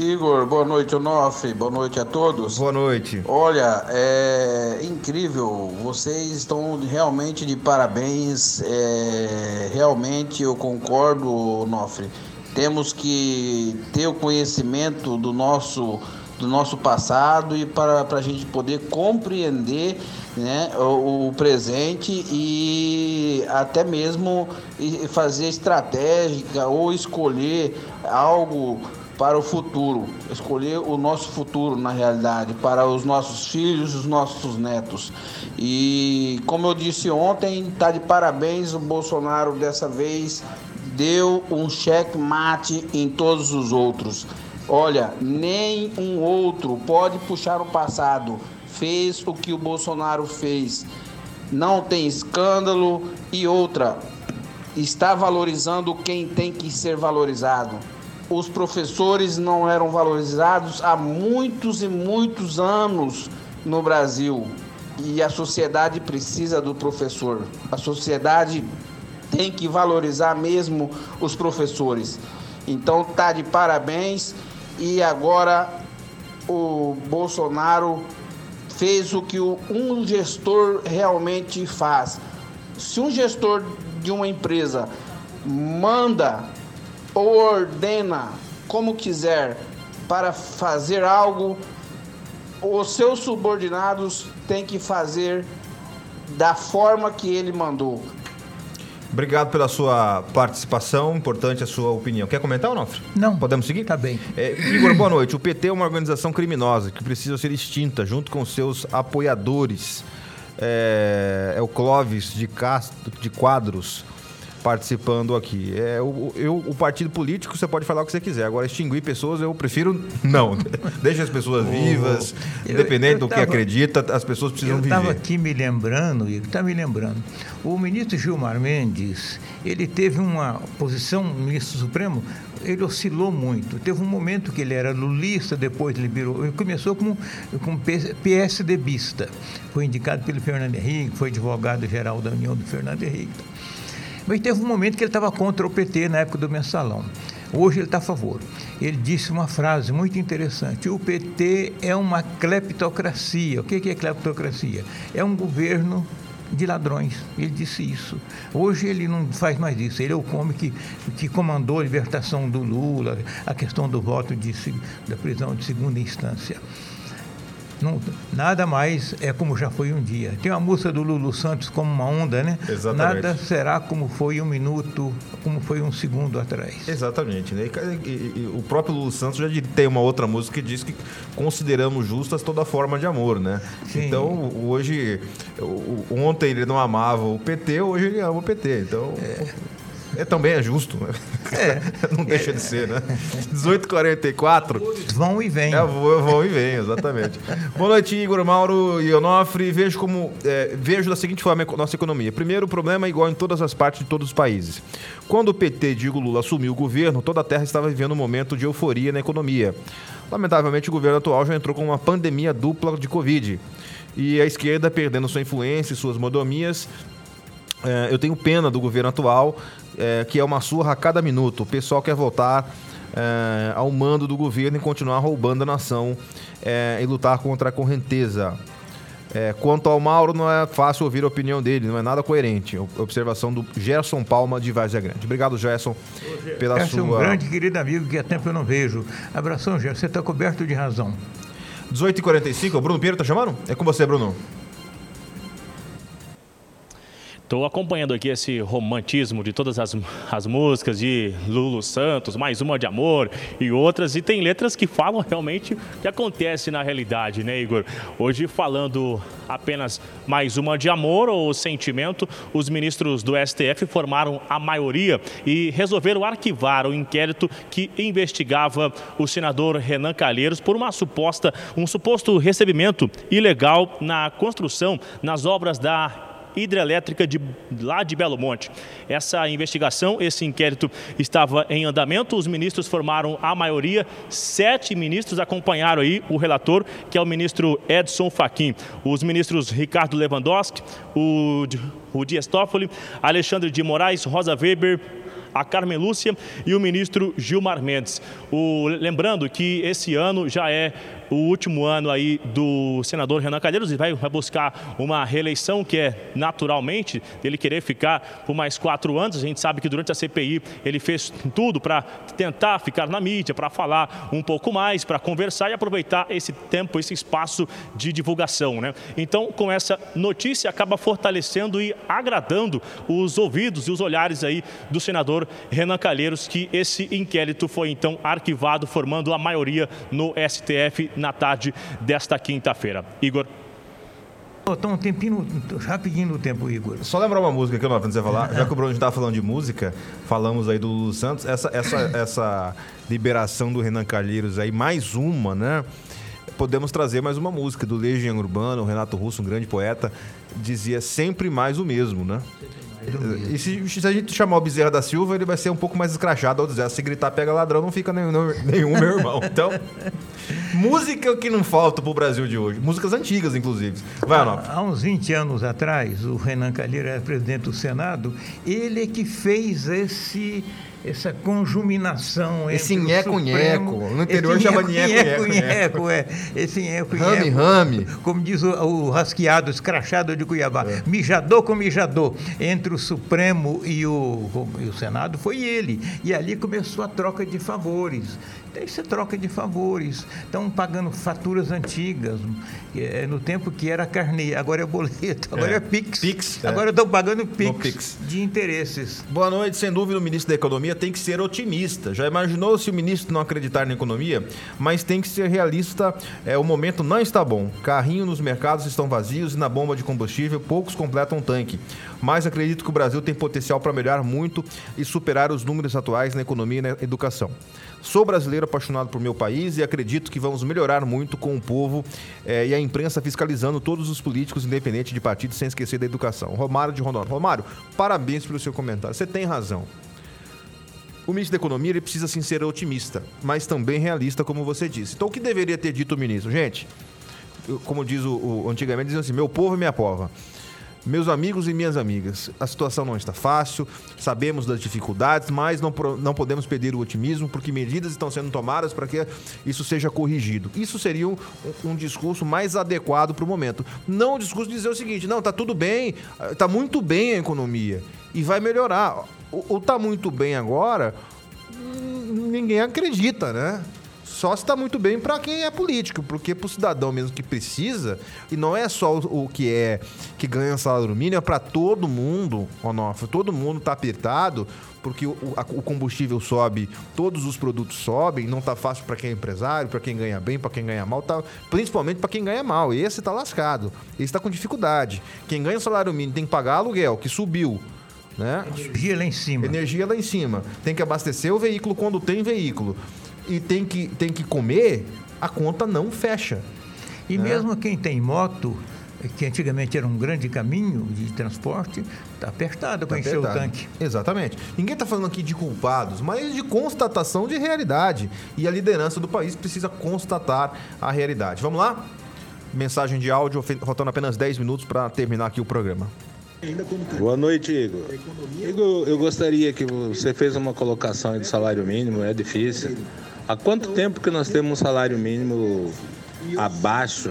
Igor. Boa noite, Onofre. Boa noite a todos. Boa noite. Olha, é incrível. Vocês estão realmente de parabéns. É, realmente eu concordo, Onofre. Temos que ter o conhecimento do nosso do nosso passado e para, para a gente poder compreender né, o, o presente e até mesmo fazer estratégica ou escolher algo para o futuro, escolher o nosso futuro na realidade, para os nossos filhos, os nossos netos. E como eu disse ontem, está de parabéns o Bolsonaro dessa vez deu um cheque mate em todos os outros. Olha, nem um outro pode puxar o passado. Fez o que o Bolsonaro fez. Não tem escândalo e outra está valorizando quem tem que ser valorizado. Os professores não eram valorizados há muitos e muitos anos no Brasil. E a sociedade precisa do professor. A sociedade tem que valorizar mesmo os professores. Então tá de parabéns e agora o Bolsonaro fez o que um gestor realmente faz. Se um gestor de uma empresa manda ou ordena como quiser para fazer algo, os seus subordinados têm que fazer da forma que ele mandou. Obrigado pela sua participação, importante a sua opinião. Quer comentar ou não? Não. Podemos seguir? Tá bem. É, Igor, boa noite. O PT é uma organização criminosa que precisa ser extinta junto com seus apoiadores. É, é o Clóvis de, Castro, de Quadros. Participando aqui. É, o, eu, o partido político você pode falar o que você quiser. Agora, extinguir pessoas eu prefiro não. Deixa as pessoas vivas, eu- independente eu do que tava- acredita, as pessoas precisam Eu estava viver. aqui me lembrando, Igor, está me lembrando. O ministro Gilmar Mendes, ele teve uma posição, o ministro Supremo, ele oscilou muito. Teve um momento que ele era lulista, depois ele virou. Ele começou como, como PSDBista. Foi indicado pelo Fernando Henrique, foi advogado-geral da União do Fernando Henrique. Mas teve um momento que ele estava contra o PT na época do mensalão. Hoje ele está a favor. Ele disse uma frase muito interessante: o PT é uma cleptocracia. O que é cleptocracia? É um governo de ladrões. Ele disse isso. Hoje ele não faz mais isso. Ele é o homem que, que comandou a libertação do Lula, a questão do voto de, da prisão de segunda instância. Não- nada mais é como já foi um dia. Tem uma música do Lulu Santos como uma onda, né? Exatamente. Nada será como foi um minuto, como foi um segundo atrás. Exatamente, né? E, e- e o próprio Lulu Santos já tem uma outra música que diz que consideramos justas toda forma de amor, né? Sim. Então, hoje, ontem ele não amava o PT, hoje ele ama o PT. Então, é, também é justo, né? não deixa de ser, né? 18h44. Vão e vêm. É, vão, e vêm, exatamente. Boa noite, Igor, Mauro e Onofre. Vejo como é, vejo da seguinte forma a nossa economia. Primeiro, o problema é igual em todas as partes de todos os países. Quando o PT, digo Lula, assumiu o governo, toda a terra estava vivendo um momento de euforia na economia. Lamentavelmente, o governo atual já entrou com uma pandemia dupla de Covid. E a esquerda perdendo sua influência e suas modomias, é, eu tenho pena do governo atual, é, que é uma surra a cada minuto. O pessoal quer voltar é, ao mando do governo e continuar roubando a nação é, e lutar contra a correnteza. É, quanto ao Mauro, não é fácil ouvir a opinião dele, não é nada coerente. Observação do Gerson Palma de Várzea Grande. Obrigado, Gerson, pela Esse é um sua. grande querido amigo que há tempo eu não vejo. Abração, Gerson. Você está coberto de razão. 18h45, o Bruno Pinheiro tá chamando? É com você, Bruno. Estou acompanhando aqui esse romantismo de todas as, as músicas de Lulu Santos, mais uma de amor e outras, e tem letras que falam realmente o que acontece na realidade, né, Igor? Hoje, falando apenas mais uma de amor ou sentimento, os ministros do STF formaram a maioria e resolveram arquivar o inquérito que investigava o senador Renan Calheiros por uma suposta, um suposto recebimento ilegal na construção, nas obras da hidrelétrica de lá de Belo Monte. Essa investigação, esse inquérito estava em andamento. Os ministros formaram a maioria. Sete ministros acompanharam aí o relator, que é o ministro Edson Fachin. Os ministros Ricardo Lewandowski, o, o Dias Toffoli, Alexandre de Moraes, Rosa Weber, a Carmen Lúcia e o ministro Gilmar Mendes. O- lembrando que esse ano já é o último ano aí do senador Renan Calheiros e vai, buscar uma reeleição que é naturalmente ele querer ficar por mais quatro anos. A gente sabe que durante a CPI ele fez tudo para tentar ficar na mídia, para falar um pouco mais, para conversar e aproveitar esse tempo, esse espaço de divulgação, né? Então, com essa notícia acaba fortalecendo e agradando os ouvidos e os olhares aí do senador Renan Calheiros, que esse inquérito foi então arquivado, formando a maioria no STF na tarde desta quinta-feira. Igor. Está um tempinho, rapidinho no tempo, Igor. Só lembrar uma música que eu não de você falar. Já que o Bruno estava falando de música, falamos aí do Lulu Santos. Essa, essa, essa liberação do Renan Calheiros aí, mais uma, né? Podemos trazer mais uma música do Legião Urbano, o Renato Russo, um grande poeta, dizia sempre mais o mesmo, né? E se, se a gente chamar o Bezerra da Silva, ele vai ser um pouco mais escrachado ao dizer, se gritar pega ladrão, não fica nenhum, nenhum meu irmão. Então, música que não falta pro Brasil de hoje. Músicas antigas, inclusive. Vai, Anop. Há uns 20 anos atrás, o Renan Calheiro era presidente do Senado, ele é que fez esse essa conjuminação Esse o nheco-nheco. No interior chama nheco-nheco, nheco-nheco. nheco, é. Esse nheco, Rame, rame. Como diz o, o rasqueado, escrachado de Cuiabá. Mijador com mijador. Entre o Supremo e o, e o Senado foi ele. E ali começou a troca de favores. Isso é troca de favores. Estão pagando faturas antigas, é, no tempo que era carnê, agora é boleto, agora é, É. Pix. Pix, é. Agora estão pagando Pix, Pix. de interesses. Boa noite, sem dúvida, o ministro da Economia economia tem que ser otimista. Já imaginou se o ministro não acreditar na economia? Mas tem que ser realista. É, o momento não está bom. Carrinho nos mercados estão vazios e na bomba de combustível poucos completam o tanque. Mas acredito que o Brasil tem potencial para melhorar muito e superar os números atuais na economia e na educação. Sou brasileiro apaixonado por meu país e acredito que vamos melhorar muito com o povo eh, e a imprensa fiscalizando todos os políticos, independente de partido, sem esquecer da educação. Romário de Rondônia. Romário, parabéns pelo seu comentário. Você tem razão. O ministro da Economia ele precisa sim ser otimista, mas também realista, como você disse. Então, o que deveria ter dito o ministro? Gente, como diz o, o antigamente, diziam assim: meu povo e minha pova. Meus amigos e minhas amigas, a situação não está fácil, sabemos das dificuldades, mas não, não podemos perder o otimismo, porque medidas estão sendo tomadas para que isso seja corrigido. Isso seria um, um discurso mais adequado para o momento. Não o discurso de dizer o seguinte: não, está tudo bem, está muito bem a economia e vai melhorar. O está muito bem agora, hum, ninguém acredita, né? Só se está muito bem para quem é político, porque para o cidadão mesmo que precisa, e não é só o, o que é que ganha salário mínimo, é para todo mundo, Onofre. Todo mundo está apertado, porque o, a- o combustível sobe, todos os produtos sobem, não tá fácil para quem é empresário, para quem ganha bem, para quem ganha mal, tá, principalmente para quem ganha mal. Esse está lascado, esse está com dificuldade. Quem ganha salário mínimo tem que pagar aluguel, que subiu. Né? Energia lá em cima. Energia lá em cima. Tem que abastecer o veículo quando tem veículo. E tem que, tem que comer, a conta não fecha. E né? mesmo quem tem moto, que antigamente era um grande caminho de transporte, está apertado para Tá encher o apertado. tanque. Exatamente. Ninguém está falando aqui de culpados, mas de constatação de realidade. E a liderança do país precisa constatar a realidade. Vamos lá? Mensagem de áudio, faltando apenas 10 minutos para terminar aqui o programa. Boa noite, Igor. Igor, eu gostaria que você fez uma colocação aí do salário mínimo, é difícil. Há quanto tempo que nós temos um salário mínimo abaixo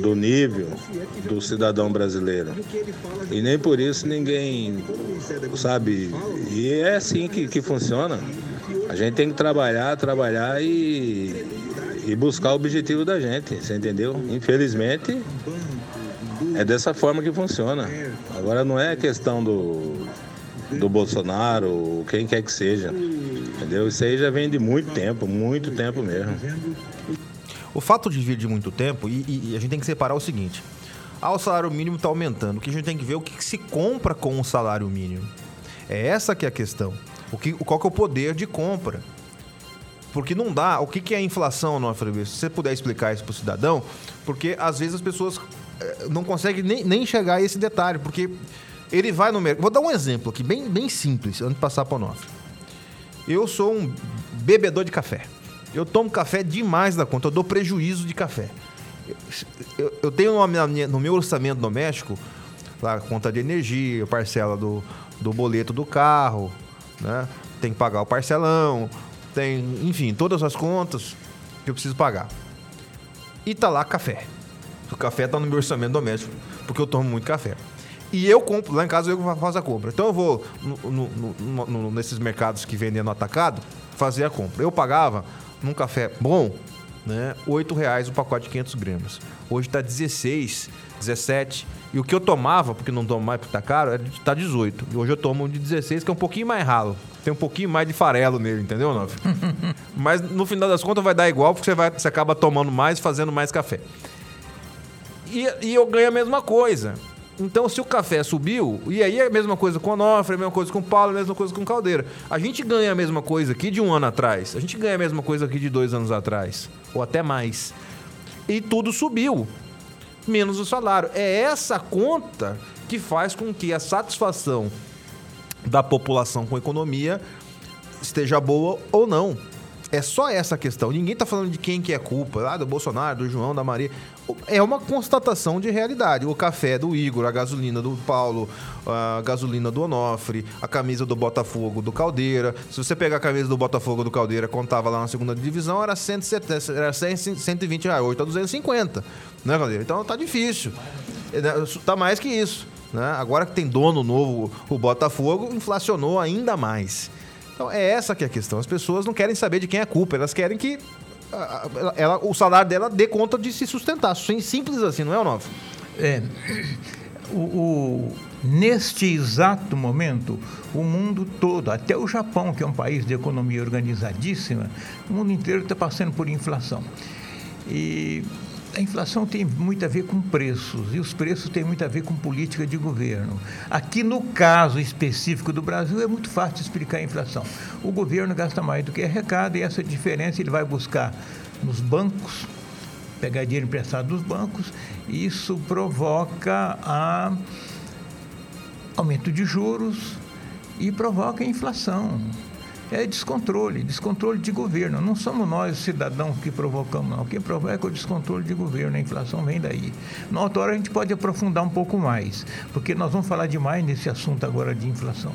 do nível do cidadão brasileiro? E nem por isso ninguém sabe. E é assim que, que funciona. A gente tem que trabalhar, trabalhar e, e buscar o objetivo da gente, você entendeu? Infelizmente, é dessa forma que funciona. Agora não é questão do, do Bolsonaro, quem quer que seja. Entendeu? Isso aí já vem de muito tempo, muito tempo mesmo. O fato de vir de muito tempo, e, e- a gente tem que separar o seguinte: ah, o salário mínimo está aumentando. O que a gente tem que ver é o que, que se compra com o salário mínimo. É essa que é a questão. O que, qual que é o poder de compra? Porque não dá. O que, que é a inflação, Felipe? Se você puder explicar isso para o cidadão, porque às vezes as pessoas eh, não conseguem nem, nem chegar a esse detalhe, porque ele vai no mercado. Vou dar um exemplo aqui, bem, bem simples, antes de passar para o Onofre. Eu sou um bebedor de café. Eu tomo café demais da conta, eu dou prejuízo de café. Eu, eu tenho minha- no meu orçamento doméstico lá, conta de energia, parcela do, do boleto do carro, né? Tem que pagar o parcelão, tem, enfim, todas as contas que eu preciso pagar. E tá lá café. O café tá no meu orçamento doméstico, porque eu tomo muito café. E eu compro, lá em casa eu faço a compra. Então eu vou no- no- no- nesses mercados que vendem no atacado fazer a compra. Eu pagava num café bom, né, 8 reais o pacote de 500 gramas. Hoje tá 16, 17. E o que eu tomava, porque não tomo mais porque tá caro, é de- tá 18. E hoje eu tomo um de 16, que é um pouquinho mais ralo. Tem um pouquinho mais de farelo nele, entendeu, Nove? Mas no final das contas vai dar igual, porque você, vai, você acaba tomando mais, fazendo mais café. E, e eu ganho a mesma coisa. Então, se o café subiu, e aí é a mesma coisa com o Onofre, é a mesma coisa com o Paulo, é a mesma coisa com o Caldeira. A gente ganha a mesma coisa aqui de um ano atrás. A gente ganha a mesma coisa aqui de dois anos atrás. Ou até mais. E tudo subiu. Menos o salário. É essa conta que faz com que a satisfação da população com a economia esteja boa ou não. É só essa questão. Ninguém está falando de quem que é culpa, lá do Bolsonaro, do João, da Maria. É uma constatação de realidade. O café do Igor, a gasolina do Paulo, a gasolina do Onofre, a camisa do Botafogo do Caldeira. Se você pegar a camisa do Botafogo do Caldeira, contava lá na segunda divisão, era, 170, era 100, 120 reais. Hoje tá 250, né, Caldeira? Então tá difícil. É, né, Tá mais que isso. Né? Agora que tem dono novo, o Botafogo, inflacionou ainda mais. Então é essa que é a questão. As pessoas não querem saber de quem é a culpa, elas querem que ah, ela- ela- o salário dela dê conta de se sustentar. Sim- Simples assim, não é o novo? É. O, o- Neste exato momento, o mundo todo, até o Japão, que é um país de economia organizadíssima, o mundo inteiro está passando por inflação. E a inflação tem muito a ver com preços e os preços têm muito a ver com política de governo. Aqui no caso específico do Brasil é muito fácil explicar a inflação. O governo gasta mais do que arrecada e essa diferença ele vai buscar nos bancos, pegar dinheiro emprestado dos bancos, e isso provoca a aumento de juros e provoca inflação é descontrole, descontrole de governo. Não somos nós, cidadãos, que provocamos, não. Quem provoca é o descontrole de governo, a inflação vem daí. Na outra hora a gente pode aprofundar um pouco mais, porque nós vamos falar demais nesse assunto agora de inflação.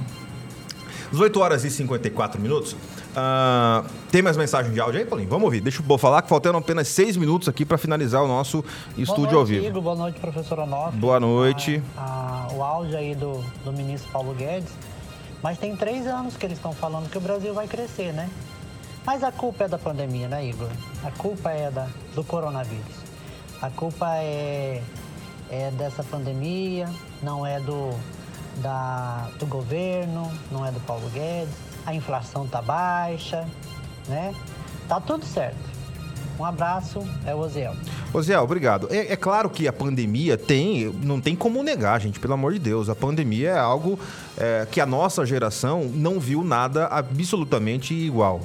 18 horas e 54 minutos. Uh, tem mais mensagem de áudio aí, Paulinho? Vamos ouvir. Deixa eu falar que faltando apenas 6 minutos aqui para finalizar o nosso estúdio noite, ao vivo. Igor, boa noite, professor Onofre. Boa noite. Ah, ah, o áudio aí do, do ministro Paulo Guedes mas tem três anos que eles estão falando que o Brasil vai crescer, né? Mas a culpa é da pandemia, né, Igor? A culpa é da, do coronavírus. A culpa é, é dessa pandemia, não é do, da, do governo, não é do Paulo Guedes. A inflação tá baixa, né? Tá tudo certo. Um abraço, é o Oziel. Oziel, obrigado. É, é, claro que a pandemia tem, não tem como negar, gente, pelo amor de Deus. A pandemia é algo é, que a nossa geração não viu nada absolutamente igual.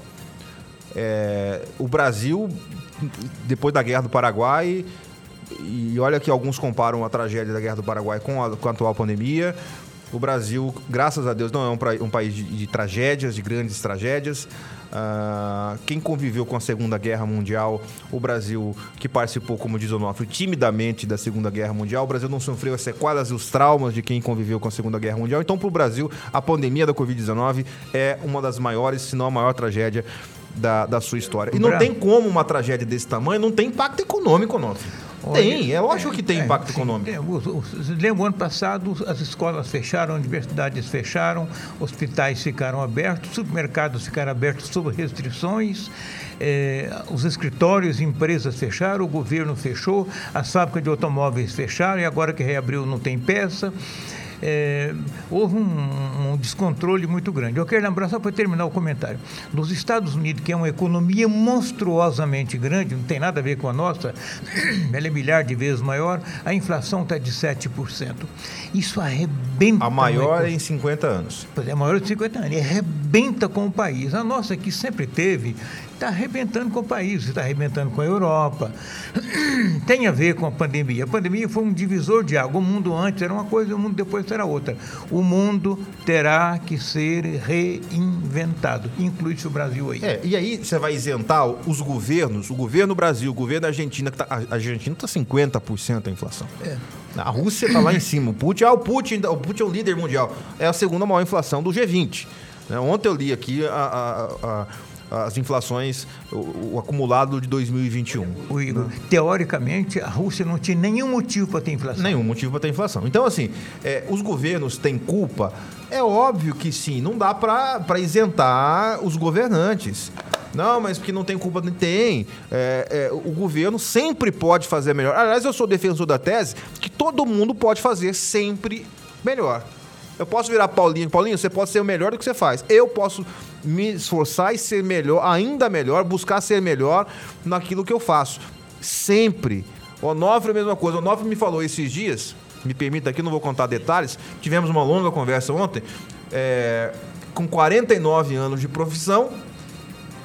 É, o Brasil, depois da Guerra do Paraguai, e olha que alguns comparam a tragédia da Guerra do Paraguai com a, com a atual pandemia, o Brasil, graças a Deus, não é um, um país de, de, tragédias, de grandes tragédias. Uh, quem conviveu com a Segunda Guerra Mundial, o Brasil, que participou, como diz o Onofre, timidamente da Segunda Guerra Mundial, o Brasil não sofreu as sequelas e os traumas de quem conviveu com a Segunda Guerra Mundial. Então, para o Brasil, a pandemia da Covid-19 é uma das maiores, se não a maior tragédia da, da sua história. E não tem como uma tragédia desse tamanho não tem impacto econômico, Onofre. Tem, é lógico que tem é, impacto sim, econômico. É, lembra, o ano passado as escolas fecharam, universidades fecharam, hospitais ficaram abertos, supermercados ficaram abertos sob restrições, é, os escritórios, empresas fecharam, o governo fechou, as fábricas de automóveis fecharam e agora que reabriu não tem peça é, houve um, um, descontrole muito grande. Eu quero lembrar, só para terminar o comentário, nos Estados Unidos, que é uma economia monstruosamente grande, não tem nada a ver com a nossa, ela é milhar de vezes maior, a inflação está de 7%. Isso arrebenta. A maior em 50 anos. É, a maior de 50 anos. E arrebenta com o país. A nossa aqui sempre teve está arrebentando com o país, está arrebentando com a Europa. Tem a ver com a pandemia. A pandemia foi um divisor de água. O mundo antes era uma coisa, o mundo depois será outra. O mundo terá que ser reinventado. Inclui-se o Brasil aí. É, e aí você vai isentar os governos, o governo Brasil, o governo Argentina, que tá, a Argentina está 50% a inflação. É. A Rússia está lá em cima. O Putin, ah, o Putin, o Putin é o líder mundial. É a segunda maior inflação do G20. Né? Ontem eu li aqui a, a, a as inflações, o, o acumulado de 2021. O Igor, né? teoricamente, a Rússia não tinha nenhum motivo para ter inflação. Nenhum motivo para ter inflação. Então, assim, é, os governos têm culpa? É óbvio que sim, não dá para isentar os governantes. Não, mas porque não tem culpa, não tem. É, é, o governo sempre pode fazer melhor. Aliás, eu sou defensor da tese que todo mundo pode fazer sempre melhor. Eu posso virar Paulinho. Paulinho, você pode ser o melhor do que você faz. Eu posso me esforçar e ser melhor, ainda melhor, buscar ser melhor naquilo que eu faço. Sempre. Onofre é a mesma coisa. O Onofre me falou esses dias, me permita aqui, não vou contar detalhes, tivemos uma longa conversa ontem, é, com 49 anos de profissão,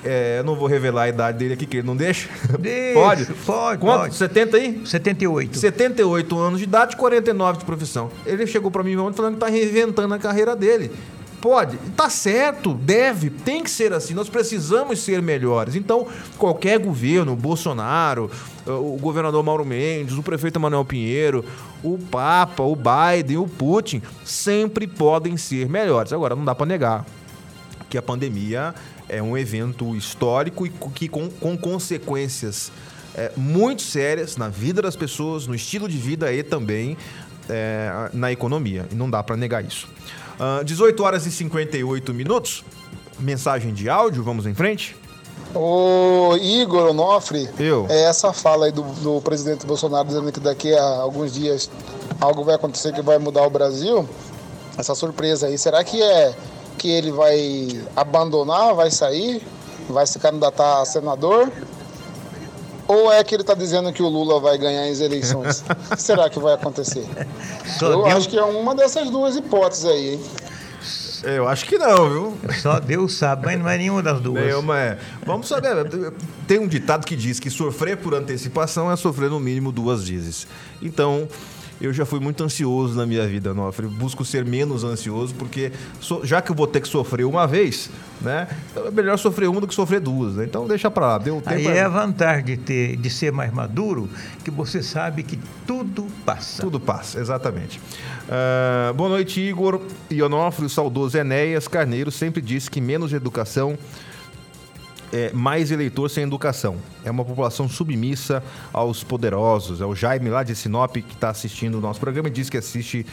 é, eu não vou revelar a idade dele aqui, que ele não deixa. Deixa pode? Pode. Quanto? Pode. 70 aí? 78. 78 anos de idade, 49 de profissão. Ele chegou para mim ontem falando que tá reinventando a carreira dele. Pode, tá certo, deve, tem que ser assim. Nós precisamos ser melhores. Então, qualquer governo, Bolsonaro, o governador Mauro Mendes, o prefeito Manuel Pinheiro, o Papa, o Biden, o Putin, sempre podem ser melhores. Agora, não dá para negar que a pandemia é um evento histórico e que com, com consequências é, muito sérias na vida das pessoas, no estilo de vida e também é, na economia. E não dá para negar isso. Uh, 18 horas e 58 minutos. Mensagem de áudio, vamos em frente? O Igor Onofre, Eu. é essa fala aí do, do presidente Bolsonaro dizendo que daqui a alguns dias algo vai acontecer que vai mudar o Brasil. essa surpresa aí. Será que é que ele vai abandonar, vai sair, vai se candidatar a senador? Ou é que ele está dizendo que o Lula vai ganhar as eleições? o que será que vai acontecer? Só Eu Deus- acho que é uma dessas duas hipóteses aí, hein? Eu acho que não, viu? Só Deus sabe, mas não é nenhuma das duas. Nenhuma é. Vamos saber. Tem um ditado que diz que sofrer por antecipação é sofrer no mínimo duas vezes. Então, eu já fui muito ansioso na minha vida, Nofre. Busco ser menos ansioso, porque so- já que eu vou ter que sofrer uma vez, né? então É melhor sofrer uma do que sofrer duas, né? Então deixa pra lá. Deu tempo. Aí é a vantagem de, ter, de ser mais maduro, que você sabe que tudo passa. Tudo passa, exatamente. Ah, boa noite, Igor. E Onofre, o saudoso Enéas Carneiro, sempre disse que menos educação é mais eleitor sem educação. É uma população submissa aos poderosos. É o Jaime lá de Sinop que está assistindo o nosso programa e diz que assiste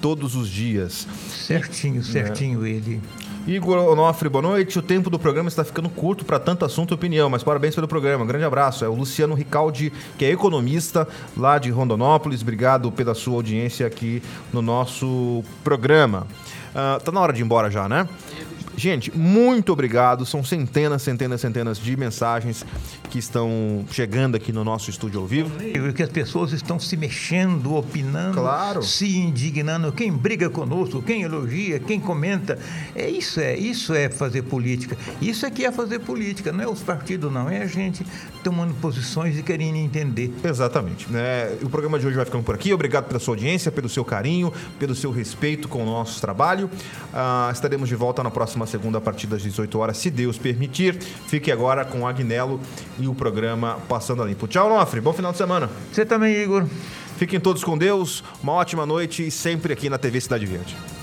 todos os dias. Certinho, certinho ele. Igor Onofre, boa noite. O tempo do programa está ficando curto para tanto assunto e opinião, mas parabéns pelo programa. Um grande abraço. É o Luciano Ricaldi, que é economista lá de Rondonópolis. Obrigado pela sua audiência aqui no nosso programa. Ah, tá na hora de ir embora já, né? Gente, muito obrigado. São centenas, centenas, centenas de mensagens que estão chegando aqui no nosso estúdio ao vivo. E que as pessoas estão se mexendo, opinando, Claro. se indignando. Quem briga conosco, quem elogia, quem comenta. É isso é, isso é fazer política. Isso é que é fazer política, não é os partidos não, é a gente tomando posições e querendo entender. Exatamente. Né? O programa de hoje vai ficando por aqui. Obrigado pela sua audiência, pelo seu carinho, pelo seu respeito com o nosso trabalho. Ah, estaremos de volta na próxima segunda, a partir das 18 horas, se Deus permitir. Fique agora com o Agnello e o programa Passando a Limpo. Tchau, Nofre. Bom final de semana. Você também, Igor. Fiquem todos com Deus. Uma ótima noite e sempre aqui na TV Cidade Verde.